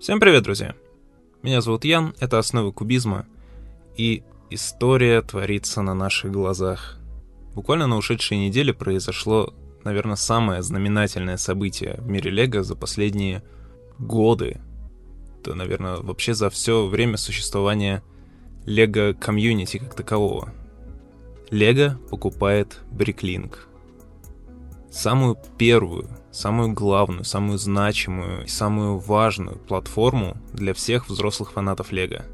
Всем привет, друзья! Меня зовут Ян, это «Основы кубизма», и история творится на наших глазах. Буквально на ушедшей неделе произошло, наверное, самое знаменательное событие в мире Лего за последние годы. Да, наверное, вообще за все время существования Лего комьюнити как такового. Лего покупает Бриклинг. Самую первую самую главную, самую значимую и самую важную платформу для всех взрослых фанатов Лего.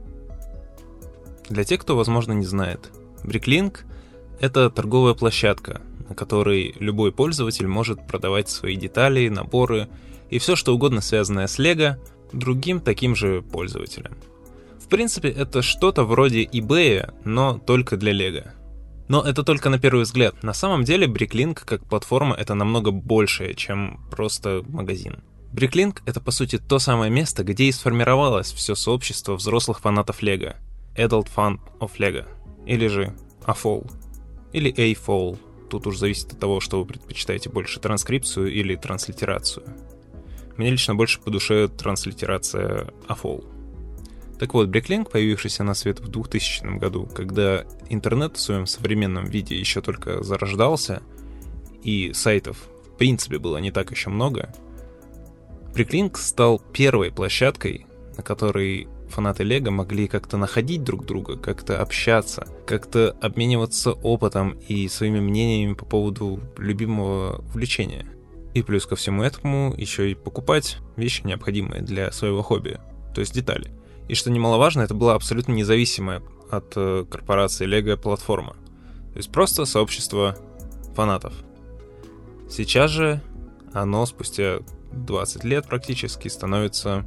Для тех, кто, возможно, не знает, Bricklink — это торговая площадка, на которой любой пользователь может продавать свои детали, наборы и все, что угодно связанное с Лего, другим таким же пользователям. В принципе, это что-то вроде eBay, но только для Лего. Но это только на первый взгляд. На самом деле Bricklink как платформа это намного большее, чем просто магазин. Bricklink — это по сути то самое место, где и сформировалось все сообщество взрослых фанатов Лего. Adult Fan of Lego. Или же AFOL. Или AFOL. Тут уж зависит от того, что вы предпочитаете больше, транскрипцию или транслитерацию. Мне лично больше по душе транслитерация AFOL. Так вот, Bricklink, появившийся на свет в 2000 году, когда интернет в своем современном виде еще только зарождался, и сайтов в принципе было не так еще много, Bricklink стал первой площадкой, на которой фанаты Лего могли как-то находить друг друга, как-то общаться, как-то обмениваться опытом и своими мнениями по поводу любимого увлечения. И плюс ко всему этому еще и покупать вещи, необходимые для своего хобби, то есть детали. И что немаловажно, это была абсолютно независимая от э, корпорации Lego платформа. То есть просто сообщество фанатов. Сейчас же оно спустя 20 лет практически становится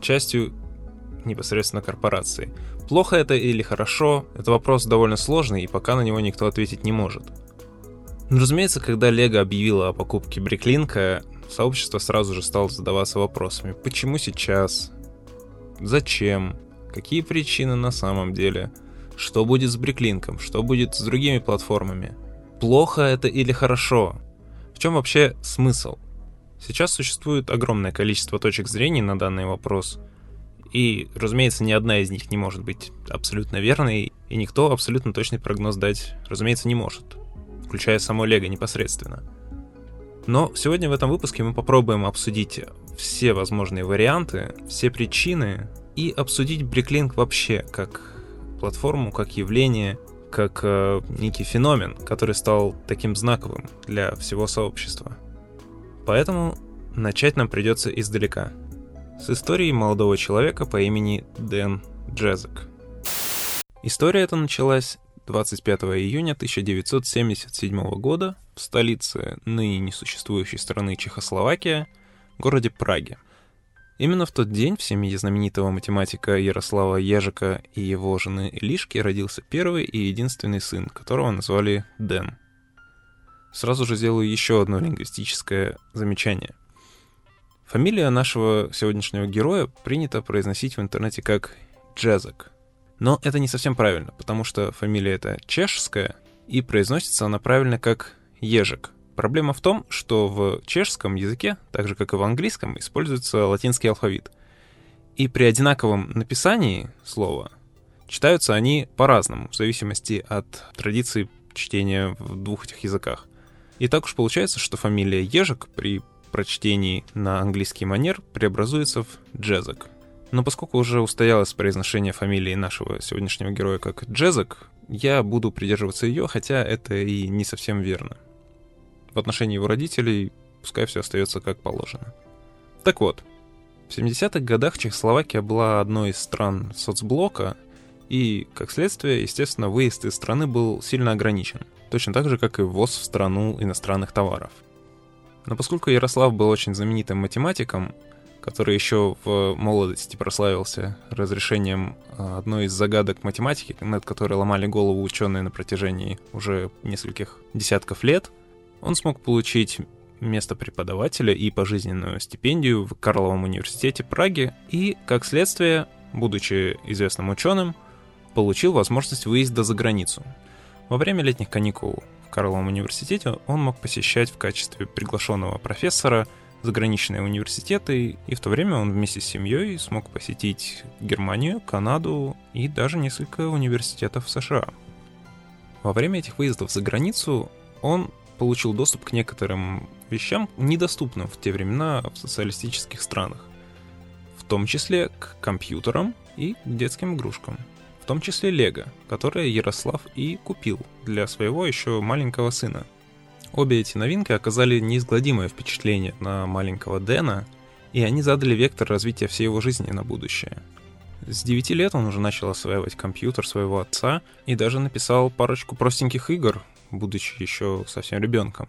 частью непосредственно корпорации. Плохо это или хорошо, это вопрос довольно сложный, и пока на него никто ответить не может. Но, разумеется, когда Лего объявила о покупке Бриклинка, сообщество сразу же стало задаваться вопросами, почему сейчас, Зачем? Какие причины на самом деле? Что будет с Бриклинком? Что будет с другими платформами? Плохо это или хорошо? В чем вообще смысл? Сейчас существует огромное количество точек зрения на данный вопрос. И, разумеется, ни одна из них не может быть абсолютно верной, и никто абсолютно точный прогноз дать, разумеется, не может, включая само Лего непосредственно. Но сегодня в этом выпуске мы попробуем обсудить все возможные варианты, все причины и обсудить Bricklink вообще как платформу, как явление, как э, некий феномен, который стал таким знаковым для всего сообщества. Поэтому начать нам придется издалека. С истории молодого человека по имени Дэн Джезек. История эта началась 25 июня 1977 года в столице ныне несуществующей страны Чехословакия – городе Праге. Именно в тот день в семье знаменитого математика Ярослава Ежика и его жены Илишки родился первый и единственный сын, которого назвали Дэн. Сразу же сделаю еще одно лингвистическое замечание. Фамилия нашего сегодняшнего героя принято произносить в интернете как Джезек. Но это не совсем правильно, потому что фамилия эта чешская, и произносится она правильно как Ежик — Проблема в том, что в чешском языке, так же как и в английском, используется латинский алфавит. И при одинаковом написании слова читаются они по-разному, в зависимости от традиции чтения в двух этих языках. И так уж получается, что фамилия Ежик при прочтении на английский манер преобразуется в Джезек. Но поскольку уже устоялось произношение фамилии нашего сегодняшнего героя как Джезек, я буду придерживаться ее, хотя это и не совсем верно в отношении его родителей пускай все остается как положено. Так вот, в 70-х годах Чехословакия была одной из стран соцблока, и, как следствие, естественно, выезд из страны был сильно ограничен, точно так же, как и ввоз в страну иностранных товаров. Но поскольку Ярослав был очень знаменитым математиком, который еще в молодости прославился разрешением а, одной из загадок математики, над которой ломали голову ученые на протяжении уже нескольких десятков лет — он смог получить место преподавателя и пожизненную стипендию в Карловом университете Праги и, как следствие, будучи известным ученым, получил возможность выезда за границу. Во время летних каникул в Карловом университете он мог посещать в качестве приглашенного профессора заграничные университеты, и в то время он вместе с семьей смог посетить Германию, Канаду и даже несколько университетов США. Во время этих выездов за границу он получил доступ к некоторым вещам, недоступным в те времена в социалистических странах, в том числе к компьютерам и детским игрушкам, в том числе Лего, которое Ярослав и купил для своего еще маленького сына. Обе эти новинки оказали неизгладимое впечатление на маленького Дэна, и они задали вектор развития всей его жизни на будущее. С 9 лет он уже начал осваивать компьютер своего отца и даже написал парочку простеньких игр, будучи еще совсем ребенком.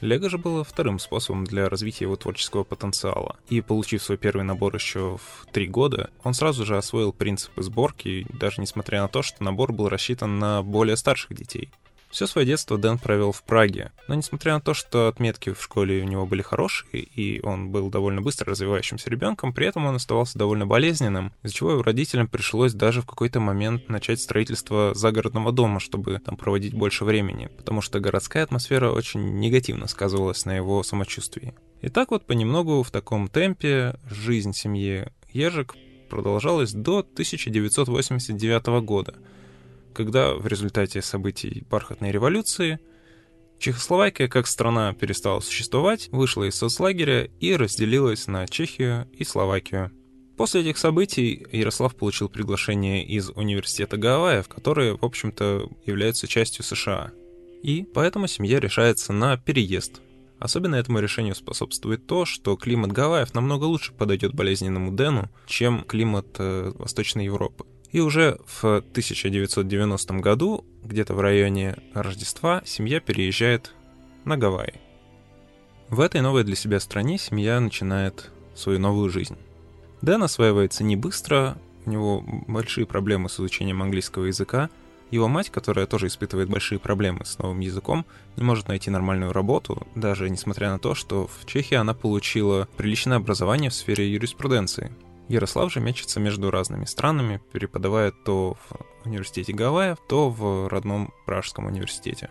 Лего же было вторым способом для развития его творческого потенциала. И получив свой первый набор еще в три года, он сразу же освоил принципы сборки, даже несмотря на то, что набор был рассчитан на более старших детей — все свое детство Дэн провел в Праге, но несмотря на то, что отметки в школе у него были хорошие, и он был довольно быстро развивающимся ребенком, при этом он оставался довольно болезненным, из-за чего его родителям пришлось даже в какой-то момент начать строительство загородного дома, чтобы там проводить больше времени, потому что городская атмосфера очень негативно сказывалась на его самочувствии. И так вот понемногу в таком темпе жизнь семьи Ежик продолжалась до 1989 года — когда в результате событий бархатной революции Чехословакия как страна перестала существовать, вышла из соцлагеря и разделилась на Чехию и Словакию. После этих событий Ярослав получил приглашение из университета Гавайев, которые, в общем-то, являются частью США. И поэтому семья решается на переезд. Особенно этому решению способствует то, что климат Гавайев намного лучше подойдет болезненному Дэну, чем климат э, Восточной Европы. И уже в 1990 году, где-то в районе Рождества, семья переезжает на Гавайи. В этой новой для себя стране семья начинает свою новую жизнь. Дэн осваивается не быстро, у него большие проблемы с изучением английского языка. Его мать, которая тоже испытывает большие проблемы с новым языком, не может найти нормальную работу, даже несмотря на то, что в Чехии она получила приличное образование в сфере юриспруденции. Ярослав же мечется между разными странами, преподавая то в университете Гавайев, то в родном Пражском университете.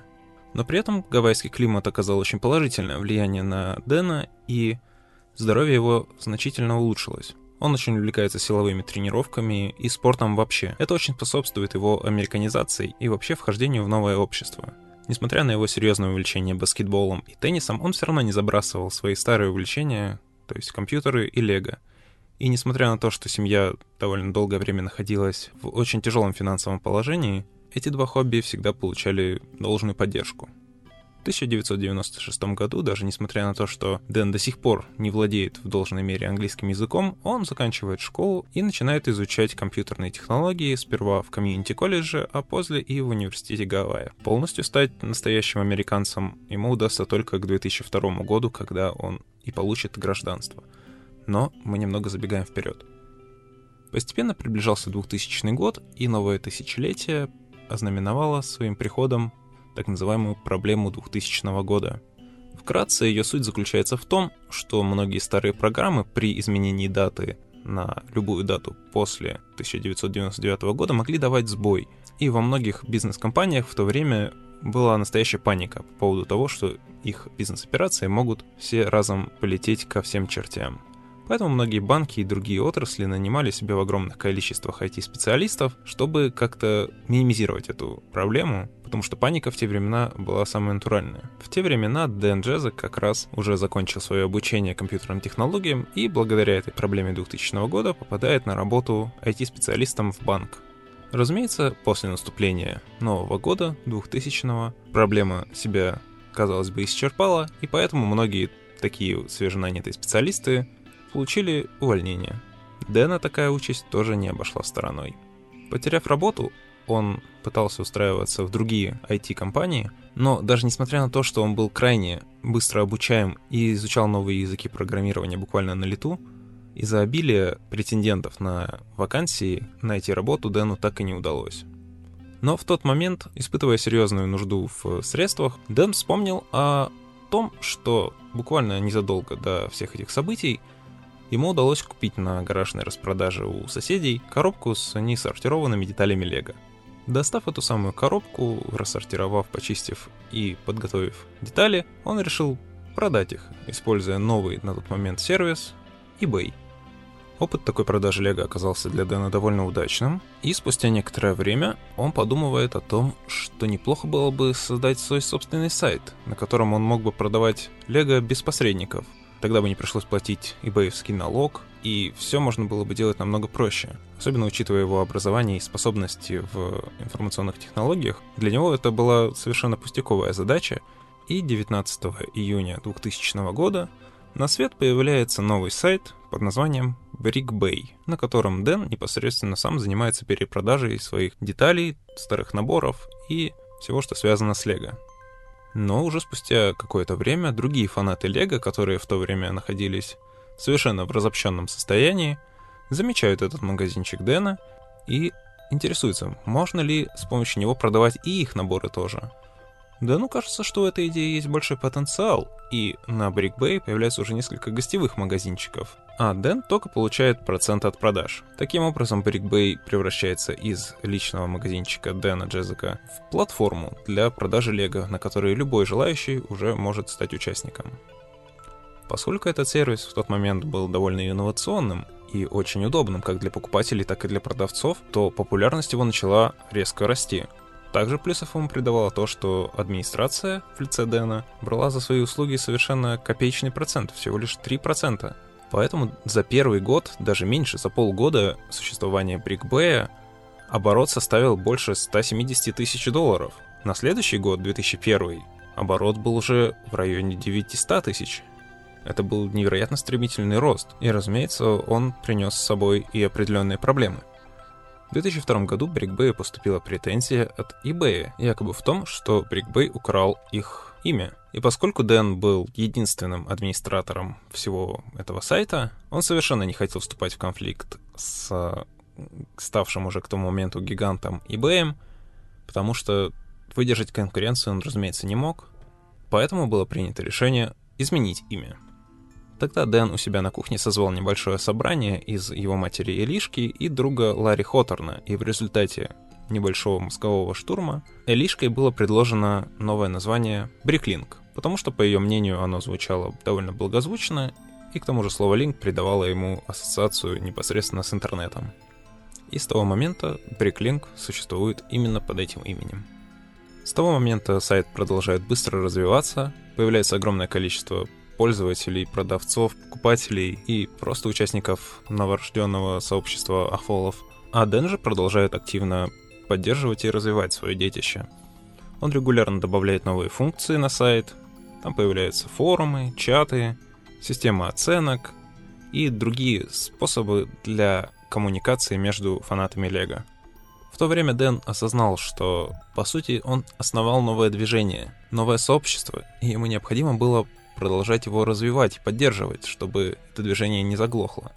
Но при этом гавайский климат оказал очень положительное влияние на Дэна, и здоровье его значительно улучшилось. Он очень увлекается силовыми тренировками и спортом вообще. Это очень способствует его американизации и вообще вхождению в новое общество. Несмотря на его серьезное увлечение баскетболом и теннисом, он все равно не забрасывал свои старые увлечения, то есть компьютеры и лего. И несмотря на то, что семья довольно долгое время находилась в очень тяжелом финансовом положении, эти два хобби всегда получали должную поддержку. В 1996 году, даже несмотря на то, что Дэн до сих пор не владеет в должной мере английским языком, он заканчивает школу и начинает изучать компьютерные технологии сперва в комьюнити-колледже, а после и в университете Гавайя. Полностью стать настоящим американцем ему удастся только к 2002 году, когда он и получит гражданство — но мы немного забегаем вперед. Постепенно приближался 2000 год, и новое тысячелетие ознаменовало своим приходом так называемую проблему 2000 года. Вкратце, ее суть заключается в том, что многие старые программы при изменении даты на любую дату после 1999 года могли давать сбой. И во многих бизнес-компаниях в то время была настоящая паника по поводу того, что их бизнес-операции могут все разом полететь ко всем чертям. Поэтому многие банки и другие отрасли нанимали себе в огромных количествах IT-специалистов, чтобы как-то минимизировать эту проблему, потому что паника в те времена была самая натуральная. В те времена Дэн Джезек как раз уже закончил свое обучение компьютерным технологиям и благодаря этой проблеме 2000 года попадает на работу IT-специалистом в банк. Разумеется, после наступления нового года, 2000-го, проблема себя, казалось бы, исчерпала, и поэтому многие такие свеженанятые специалисты получили увольнение. Дэна такая участь тоже не обошла стороной. Потеряв работу, он пытался устраиваться в другие IT-компании, но даже несмотря на то, что он был крайне быстро обучаем и изучал новые языки программирования буквально на лету, из-за обилия претендентов на вакансии найти работу Дэну так и не удалось. Но в тот момент, испытывая серьезную нужду в средствах, Дэн вспомнил о том, что буквально незадолго до всех этих событий ему удалось купить на гаражной распродаже у соседей коробку с несортированными деталями лего. Достав эту самую коробку, рассортировав, почистив и подготовив детали, он решил продать их, используя новый на тот момент сервис eBay. Опыт такой продажи Лего оказался для Дэна довольно удачным, и спустя некоторое время он подумывает о том, что неплохо было бы создать свой собственный сайт, на котором он мог бы продавать Лего без посредников. Тогда бы не пришлось платить eBayевский налог, и все можно было бы делать намного проще. Особенно учитывая его образование и способности в информационных технологиях, для него это была совершенно пустяковая задача, и 19 июня 2000 года на свет появляется новый сайт под названием BrickBay, на котором Дэн непосредственно сам занимается перепродажей своих деталей, старых наборов и всего, что связано с Лего. Но уже спустя какое-то время другие фанаты Лего, которые в то время находились совершенно в разобщенном состоянии, замечают этот магазинчик Дэна и интересуются, можно ли с помощью него продавать и их наборы тоже. Да ну кажется, что у этой идеи есть большой потенциал, и на Brick Bay появляется уже несколько гостевых магазинчиков, а Дэн только получает процент от продаж. Таким образом, Brick Bay превращается из личного магазинчика Дэна Джезека в платформу для продажи лего, на которой любой желающий уже может стать участником. Поскольку этот сервис в тот момент был довольно инновационным и очень удобным как для покупателей, так и для продавцов, то популярность его начала резко расти. Также плюсов ему придавало то, что администрация в лице Дэна брала за свои услуги совершенно копеечный процент, всего лишь 3%. Поэтому за первый год, даже меньше, за полгода существования BrickBay, оборот составил больше 170 тысяч долларов. На следующий год, 2001, оборот был уже в районе 900 тысяч. Это был невероятно стремительный рост, и, разумеется, он принес с собой и определенные проблемы – в 2002 году BrickBay поступила претензия от eBay, якобы в том, что BrickBay украл их имя. И поскольку Дэн был единственным администратором всего этого сайта, он совершенно не хотел вступать в конфликт с ставшим уже к тому моменту гигантом eBay, потому что выдержать конкуренцию он, разумеется, не мог. Поэтому было принято решение изменить имя. Тогда Дэн у себя на кухне созвал небольшое собрание из его матери Элишки и друга Ларри Хоторна, и в результате небольшого мозгового штурма Элишкой было предложено новое название Бриклинг, потому что, по ее мнению, оно звучало довольно благозвучно, и к тому же слово «линк» придавало ему ассоциацию непосредственно с интернетом. И с того момента Bricklink существует именно под этим именем. С того момента сайт продолжает быстро развиваться, появляется огромное количество пользователей, продавцов, покупателей и просто участников новорожденного сообщества ахволов. А Дэн продолжает активно поддерживать и развивать свое детище. Он регулярно добавляет новые функции на сайт, там появляются форумы, чаты, система оценок и другие способы для коммуникации между фанатами Лего. В то время Дэн осознал, что, по сути, он основал новое движение, новое сообщество, и ему необходимо было продолжать его развивать и поддерживать, чтобы это движение не заглохло.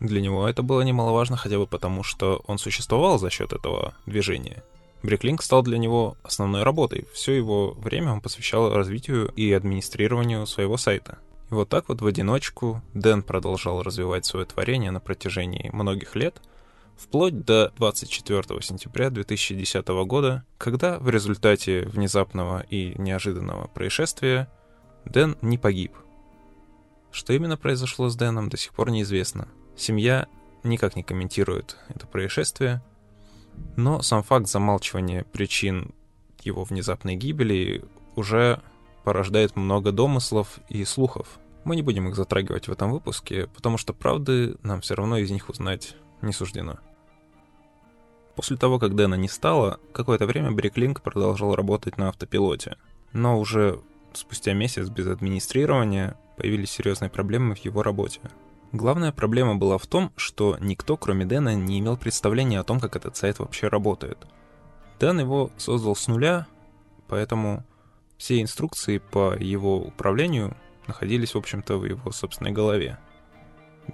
Для него это было немаловажно хотя бы потому, что он существовал за счет этого движения. Бриклинк стал для него основной работой. Все его время он посвящал развитию и администрированию своего сайта. И вот так вот в одиночку Дэн продолжал развивать свое творение на протяжении многих лет, вплоть до 24 сентября 2010 года, когда в результате внезапного и неожиданного происшествия Дэн не погиб. Что именно произошло с Дэном, до сих пор неизвестно. Семья никак не комментирует это происшествие, но сам факт замалчивания причин его внезапной гибели уже порождает много домыслов и слухов. Мы не будем их затрагивать в этом выпуске, потому что правды нам все равно из них узнать не суждено. После того, как Дэна не стало, какое-то время Бриклинк продолжал работать на автопилоте. Но уже спустя месяц без администрирования появились серьезные проблемы в его работе. Главная проблема была в том, что никто, кроме Дэна, не имел представления о том, как этот сайт вообще работает. Дэн его создал с нуля, поэтому все инструкции по его управлению находились, в общем-то, в его собственной голове.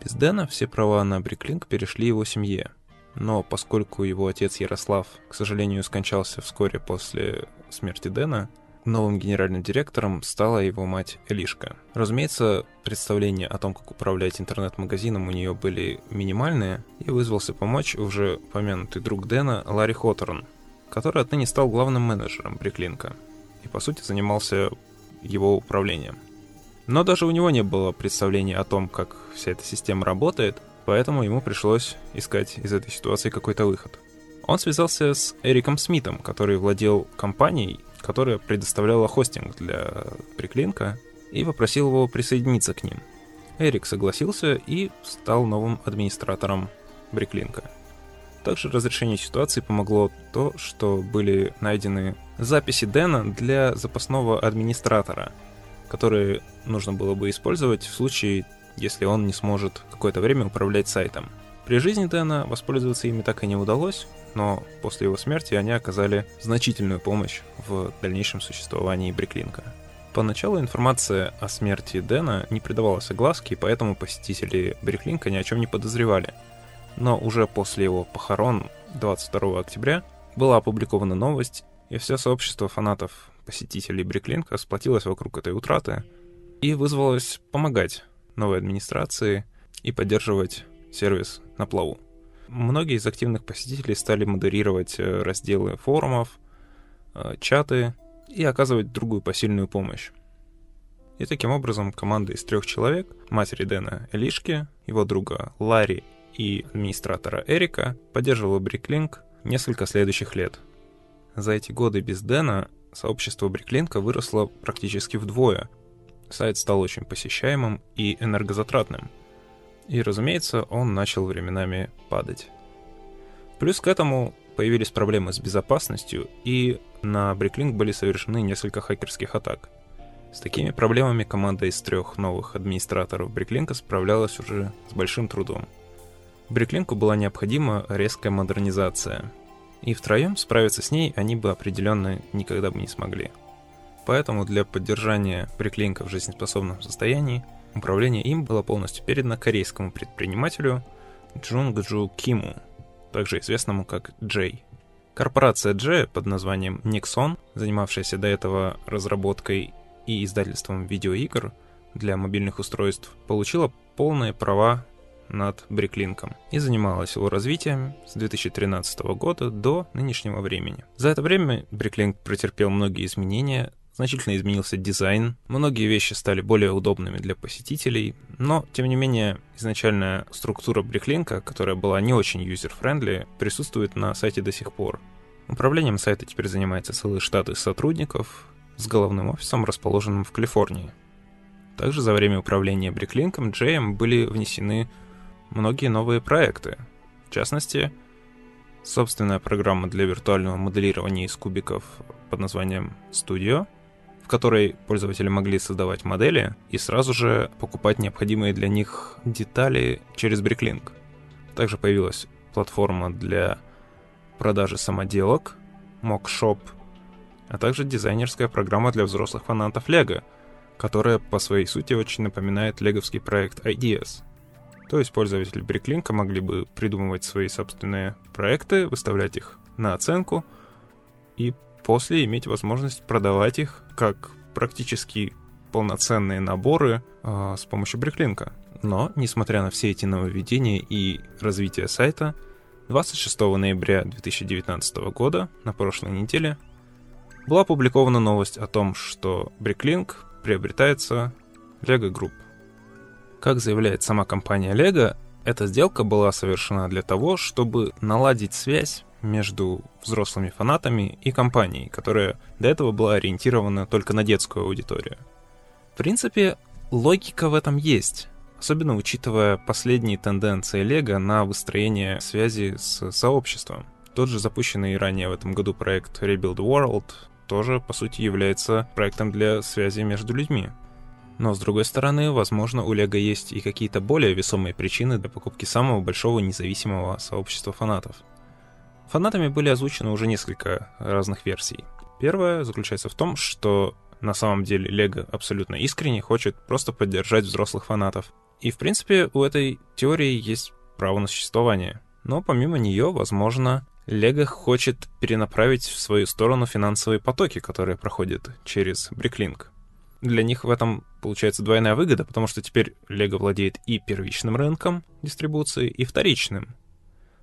Без Дэна все права на Бриклинг перешли его семье. Но поскольку его отец Ярослав, к сожалению, скончался вскоре после смерти Дэна, Новым генеральным директором стала его мать Элишка. Разумеется, представления о том, как управлять интернет-магазином у нее были минимальные, и вызвался помочь уже упомянутый друг Дэна Ларри Хоторн, который отныне стал главным менеджером Бриклинка и, по сути, занимался его управлением. Но даже у него не было представления о том, как вся эта система работает, поэтому ему пришлось искать из этой ситуации какой-то выход. Он связался с Эриком Смитом, который владел компанией, которая предоставляла хостинг для Приклинка, и попросил его присоединиться к ним. Эрик согласился и стал новым администратором Бриклинка. Также разрешению ситуации помогло то, что были найдены записи Дэна для запасного администратора, которые нужно было бы использовать в случае, если он не сможет какое-то время управлять сайтом. При жизни Дэна воспользоваться ими так и не удалось, но после его смерти они оказали значительную помощь в дальнейшем существовании Бриклинка. Поначалу информация о смерти Дэна не придавалась огласке, и поэтому посетители Бриклинка ни о чем не подозревали. Но уже после его похорон 22 октября была опубликована новость, и все сообщество фанатов посетителей Бриклинка сплотилось вокруг этой утраты и вызвалось помогать новой администрации и поддерживать сервис на плаву. Многие из активных посетителей стали модерировать э, разделы форумов, э, чаты и оказывать другую посильную помощь. И таким образом команда из трех человек, матери Дэна Элишки, его друга Ларри и администратора Эрика, поддерживала Бриклинк несколько следующих лет. За эти годы без Дэна сообщество Бриклинка выросло практически вдвое. Сайт стал очень посещаемым и энергозатратным — и, разумеется, он начал временами падать. Плюс к этому появились проблемы с безопасностью, и на Bricklink были совершены несколько хакерских атак. С такими проблемами команда из трех новых администраторов Bricklink справлялась уже с большим трудом. Бриклинку была необходима резкая модернизация, и втроем справиться с ней они бы определенно никогда бы не смогли. Поэтому для поддержания Бриклинка в жизнеспособном состоянии – Управление им было полностью передано корейскому предпринимателю Джунгджу Киму, также известному как Джей. Корпорация Джей под названием Nixon, занимавшаяся до этого разработкой и издательством видеоигр для мобильных устройств, получила полные права над BrickLink ом и занималась его развитием с 2013 года до нынешнего времени. За это время BrickLink претерпел многие изменения, значительно изменился дизайн, многие вещи стали более удобными для посетителей, но, тем не менее, изначальная структура BrickLink а, которая была не очень user-friendly, присутствует на сайте до сих пор. Управлением сайта теперь занимается целый штат из сотрудников с головным офисом, расположенным в Калифорнии. Также за время управления Бриклинком Джеем были внесены многие новые проекты. В частности, собственная программа для виртуального моделирования из кубиков под названием Studio — в которой пользователи могли создавать модели и сразу же покупать необходимые для них детали через Bricklink. Также появилась платформа для продажи самоделок, MockShop, а также дизайнерская программа для взрослых фанатов Lego, которая по своей сути очень напоминает леговский проект Ideas. То есть пользователи Bricklink могли бы придумывать свои собственные проекты, выставлять их на оценку и после иметь возможность продавать их как практически полноценные наборы э, с помощью бриклинка. Но, несмотря на все эти нововведения и развитие сайта, 26 ноября 2019 года, на прошлой неделе, была опубликована новость о том, что Bricklink приобретается Lego Group. Как заявляет сама компания Lego, эта сделка была совершена для того, чтобы наладить связь между взрослыми фанатами и компанией, которая до этого была ориентирована только на детскую аудиторию. В принципе, логика в этом есть, особенно учитывая последние тенденции Лего на выстроение связи с сообществом. Тот же запущенный ранее в этом году проект Rebuild World тоже, по сути, является проектом для связи между людьми. Но, с другой стороны, возможно, у Лего есть и какие-то более весомые причины для покупки самого большого независимого сообщества фанатов — Фанатами были озвучены уже несколько разных версий. Первая заключается в том, что на самом деле Лего абсолютно искренне хочет просто поддержать взрослых фанатов. И в принципе у этой теории есть право на существование. Но помимо нее, возможно, Лего хочет перенаправить в свою сторону финансовые потоки, которые проходят через Бриклинк. Для них в этом получается двойная выгода, потому что теперь Лего владеет и первичным рынком дистрибуции, и вторичным.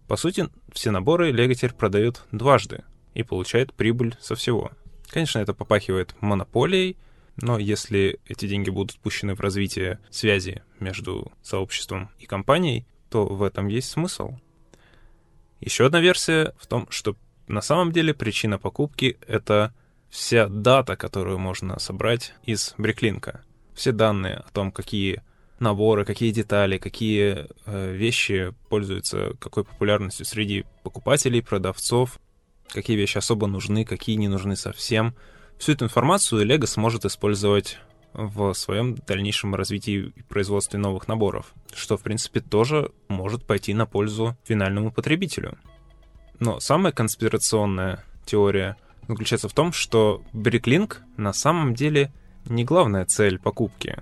По сути, все наборы Lego теперь продают дважды и получает прибыль со всего. Конечно, это попахивает монополией, Но если эти деньги будут пущены в развитие связи между сообществом и компанией, то в этом есть смысл. Еще одна версия в том, что на самом деле причина покупки — это вся дата, которую можно собрать из бриклинка. Все данные о том, какие наборы, какие детали, какие э, вещи пользуются какой популярностью среди покупателей, продавцов, какие вещи особо нужны, какие не нужны совсем. Всю эту информацию Lego сможет использовать в своем дальнейшем развитии и производстве новых наборов, что, в принципе, тоже может пойти на пользу финальному потребителю. Но самая конспирационная теория заключается в том, что Bricklink на самом деле не главная цель покупки.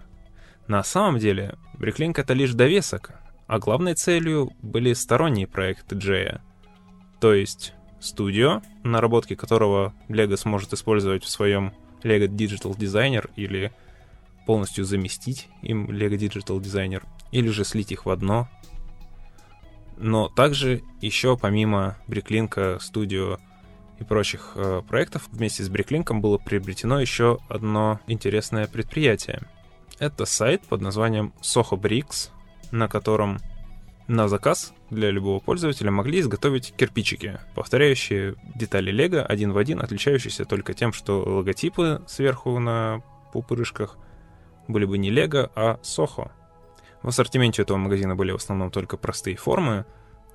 На самом деле Bricklink это лишь довесок, а главной целью были сторонние проекты Джея. То есть студио, наработки которого Lego сможет использовать в своем Lego Digital Designer или полностью заместить им Lego Digital Designer, или же слить их в одно. Но также еще помимо Бриклинка, студио и прочих э, проектов, вместе с Бриклинком было приобретено еще одно интересное предприятие. Это сайт под названием Soho Bricks, на котором на заказ для любого пользователя могли изготовить кирпичики, повторяющие детали Лего один в один, отличающиеся только тем, что логотипы сверху на пупырышках были бы не Лего, а Soho. В ассортименте этого магазина были в основном только простые формы,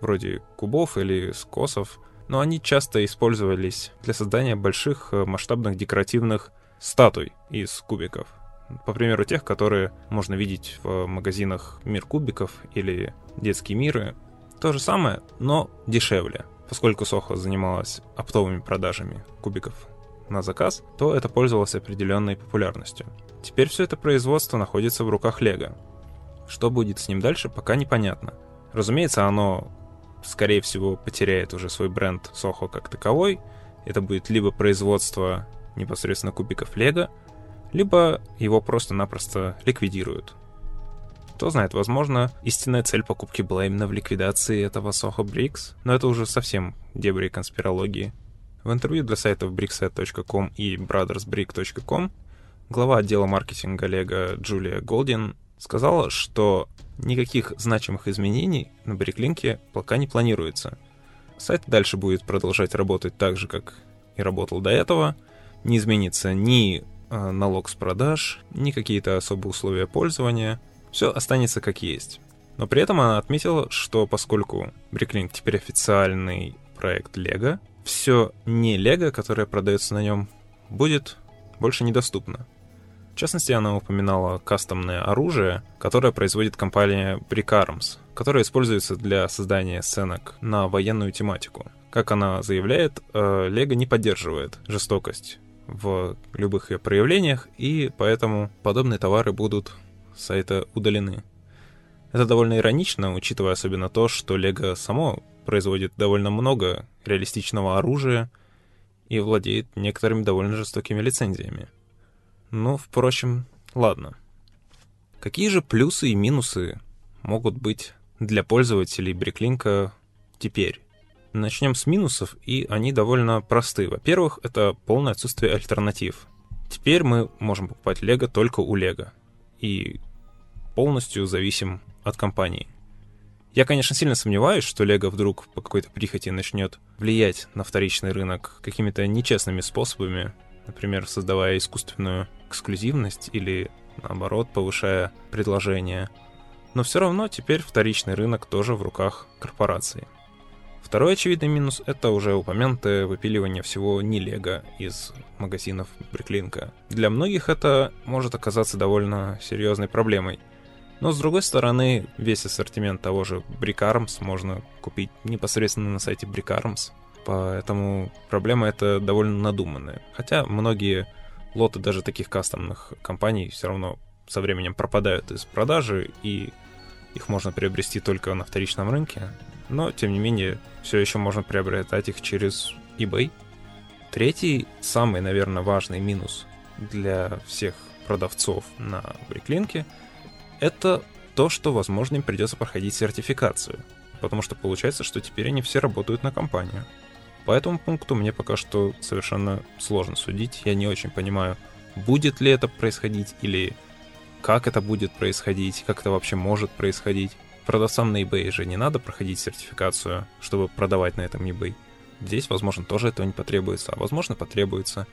вроде кубов или скосов, но они часто использовались для создания больших э, масштабных декоративных статуй из кубиков. По примеру тех, которые можно видеть в магазинах «Мир кубиков» или «Детские миры». То же самое, но дешевле. Поскольку Сохо занималась оптовыми продажами кубиков на заказ, то это пользовалось определенной популярностью. Теперь все это производство находится в руках Лего. Что будет с ним дальше, пока непонятно. Разумеется, оно, скорее всего, потеряет уже свой бренд Soho как таковой. Это будет либо производство непосредственно кубиков Лего, либо его просто-напросто ликвидируют. Кто знает, возможно, истинная цель покупки была именно в ликвидации этого Soho Bricks, но это уже совсем дебри конспирологии. В интервью для сайтов brickset.com и brothersbrick.com глава отдела маркетинга Лего Джулия Голдин сказала, что никаких значимых изменений на Бриклинке пока не планируется. Сайт дальше будет продолжать работать так же, как и работал до этого. Не изменится ни налог с продаж, ни какие-то особые условия пользования. Все останется как есть. Но при этом она отметила, что поскольку Bricklink теперь официальный проект Lego, все не Лего, которое продается на нем, будет больше недоступно. В частности, она упоминала кастомное оружие, которое производит компания Brick Arms, которое используется для создания сценок на военную тематику. Как она заявляет, Лего не поддерживает жестокость в любых ее проявлениях, и поэтому подобные товары будут с сайта удалены. Это довольно иронично, учитывая особенно то, что Лего само производит довольно много реалистичного оружия и владеет некоторыми довольно жестокими лицензиями. Ну, впрочем, ладно. Какие же плюсы и минусы могут быть для пользователей Бриклинка теперь? Начнем с минусов, и они довольно просты. Во-первых, это полное отсутствие альтернатив. Теперь мы можем покупать Лего только у Лего. И полностью зависим от компании. Я, конечно, сильно сомневаюсь, что Лего вдруг по какой-то прихоти начнет влиять на вторичный рынок какими-то нечестными способами, например, создавая искусственную эксклюзивность или, наоборот, повышая предложение. Но все равно теперь вторичный рынок тоже в руках корпорации. Второй очевидный минус — это уже упомянутое выпиливание всего не Лего из магазинов Бриклинка. Для многих это может оказаться довольно серьезной проблемой — но с другой стороны, весь ассортимент того же Arms можно купить непосредственно на сайте Arms. Поэтому проблема эта довольно надуманная. Хотя многие лоты даже таких кастомных компаний все равно со временем пропадают из продажи, и их можно приобрести только на вторичном рынке. Но, тем не менее, все еще можно приобретать их через eBay. Третий, самый, наверное, важный минус для всех продавцов на Бриклинке — это то, что, возможно, им придется проходить сертификацию, потому что получается, что теперь они все работают на компанию. По этому пункту мне пока что совершенно сложно судить, я не очень понимаю, будет ли это происходить или как это будет происходить, как это вообще может происходить. Продавцам на eBay же не надо проходить сертификацию, чтобы продавать на этом eBay. Здесь, возможно, тоже этого не потребуется, а возможно, потребуется.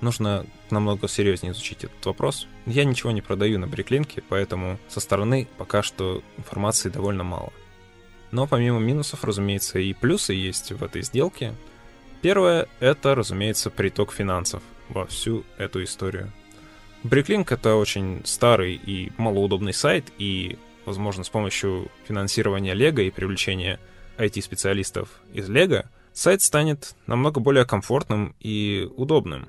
Нужно намного серьезнее изучить этот вопрос. Я ничего не продаю на бриклинке, поэтому со стороны пока что информации довольно мало. Но помимо минусов, разумеется, и плюсы есть в этой сделке. Первое — это, разумеется, приток финансов во всю эту историю. Bricklink — это очень старый и малоудобный сайт, и, возможно, с помощью финансирования Лего и привлечения IT-специалистов из Лего сайт станет намного более комфортным и удобным.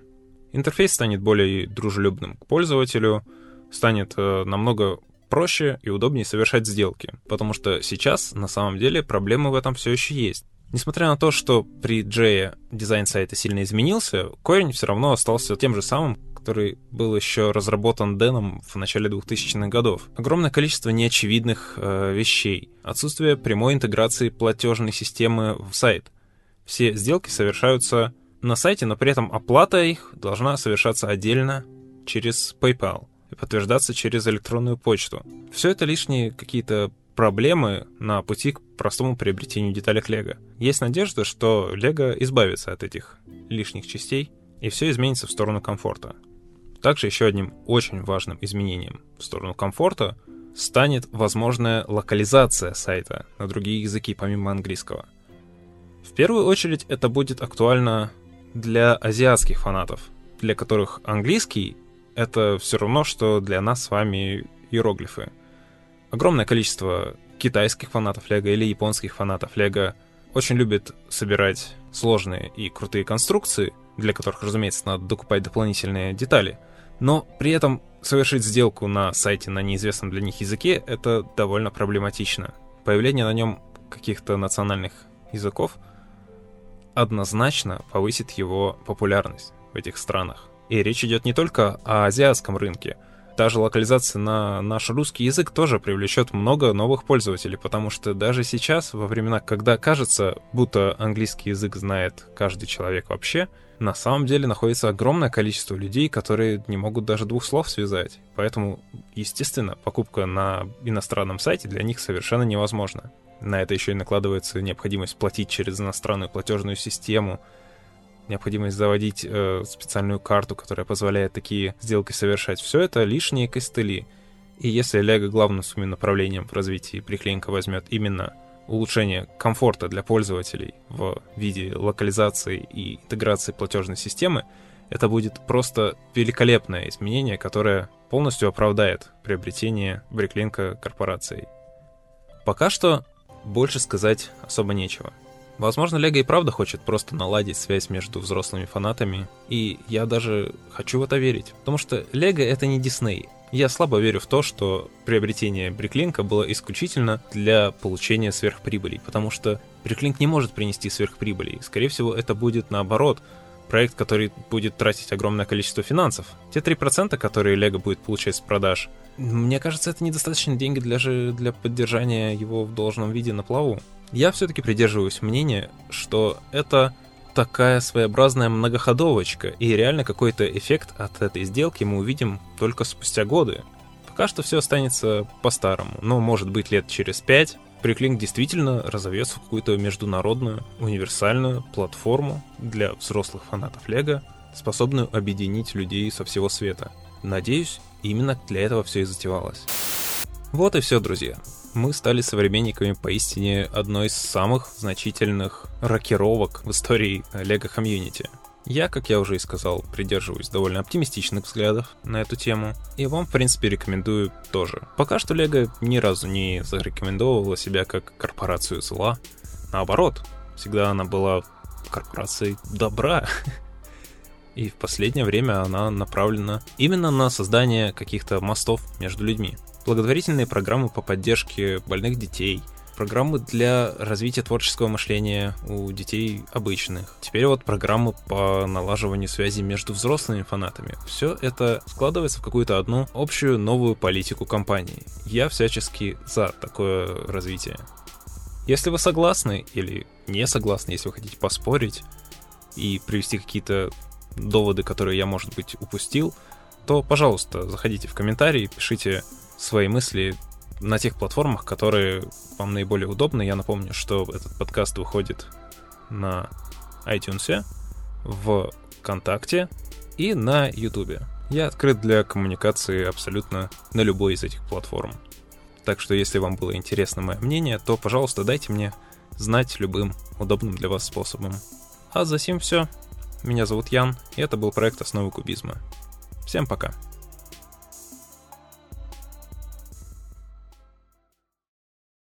Интерфейс станет более дружелюбным к пользователю, станет э, намного проще и удобнее совершать сделки, потому что сейчас на самом деле проблемы в этом все еще есть. Несмотря на то, что при Джее дизайн сайта сильно изменился, корень все равно остался тем же самым, который был еще разработан Дэном в начале 2000-х годов. Огромное количество неочевидных э, вещей. Отсутствие прямой интеграции платежной системы в сайт. Все сделки совершаются на сайте, но при этом оплата их должна совершаться отдельно через PayPal и подтверждаться через электронную почту. Все это лишние какие-то проблемы на пути к простому приобретению деталек Лего. Есть надежда, что Лего избавится от этих лишних частей, и все изменится в сторону комфорта. Также еще одним очень важным изменением в сторону комфорта станет возможная локализация сайта на другие языки помимо английского. В первую очередь это будет актуально для азиатских фанатов, для которых английский — это все равно, что для нас с вами иероглифы. Огромное количество китайских фанатов Лего или японских фанатов Лего очень любит собирать сложные и крутые конструкции, для которых, разумеется, надо докупать дополнительные детали, но при этом совершить сделку на сайте на неизвестном для них языке — это довольно проблематично. Появление на нем каких-то национальных языков — однозначно повысит его популярность в этих странах. И речь идет не только о азиатском рынке. Даже локализация на наш русский язык тоже привлечет много новых пользователей, потому что даже сейчас, во времена, когда кажется, будто английский язык знает каждый человек вообще, на самом деле находится огромное количество людей, которые не могут даже двух слов связать. Поэтому, естественно, покупка на иностранном сайте для них совершенно невозможна. На это еще и накладывается необходимость платить через иностранную платежную систему, необходимость заводить э, специальную карту, которая позволяет такие сделки совершать. Все это лишние костыли. И если Lego главным своим направлением в развитии приклеенка возьмет именно улучшение комфорта для пользователей в виде локализации и интеграции платежной системы, это будет просто великолепное изменение, которое полностью оправдает приобретение Бриклинка корпорацией. Пока что больше сказать особо нечего. Возможно, Лего и правда хочет просто наладить связь между взрослыми фанатами, и я даже хочу в это верить, потому что Лего это не Дисней. Я слабо верю в то, что приобретение Бриклинка было исключительно для получения сверхприбылей, потому что Бриклинк не может принести сверхприбылей. Скорее всего, это будет наоборот, проект, который будет тратить огромное количество финансов. Те 3%, которые Лего будет получать с продаж, мне кажется, это недостаточно деньги для, же, для поддержания его в должном виде на плаву. Я все-таки придерживаюсь мнения, что это такая своеобразная многоходовочка, и реально какой-то эффект от этой сделки мы увидим только спустя годы. Пока что все останется по-старому, но может быть лет через пять Приклинк действительно разовьется в какую-то международную универсальную платформу для взрослых фанатов Лего, способную объединить людей со всего света. Надеюсь, именно для этого все и затевалось. Вот и все, друзья. Мы стали современниками поистине одной из самых значительных рокировок в истории Лего комьюнити. Я, как я уже и сказал, придерживаюсь довольно оптимистичных взглядов на эту тему, и вам, в принципе, рекомендую тоже. Пока что Лего ни разу не зарекомендовывала себя как корпорацию зла. Наоборот, всегда она была корпорацией добра. И в последнее время она направлена именно на создание каких-то мостов между людьми. Благотворительные программы по поддержке больных детей — программы для развития творческого мышления у детей обычных. Теперь вот программы по налаживанию связи между взрослыми фанатами. Все это складывается в какую-то одну общую новую политику компании. Я всячески за такое развитие. Если вы согласны или не согласны, если вы хотите поспорить и привести какие-то доводы, которые я, может быть, упустил, то, пожалуйста, заходите в комментарии, пишите свои мысли на тех платформах, которые вам наиболее удобны. Я напомню, что этот подкаст выходит на iTunes, в ВКонтакте и на YouTube. Я открыт для коммуникации абсолютно на любой из этих платформ. Так что если вам было интересно мое мнение, то, пожалуйста, дайте мне знать любым удобным для вас способом. А за сим все. Меня зовут Ян, и это был проект «Основы кубизма». Всем пока.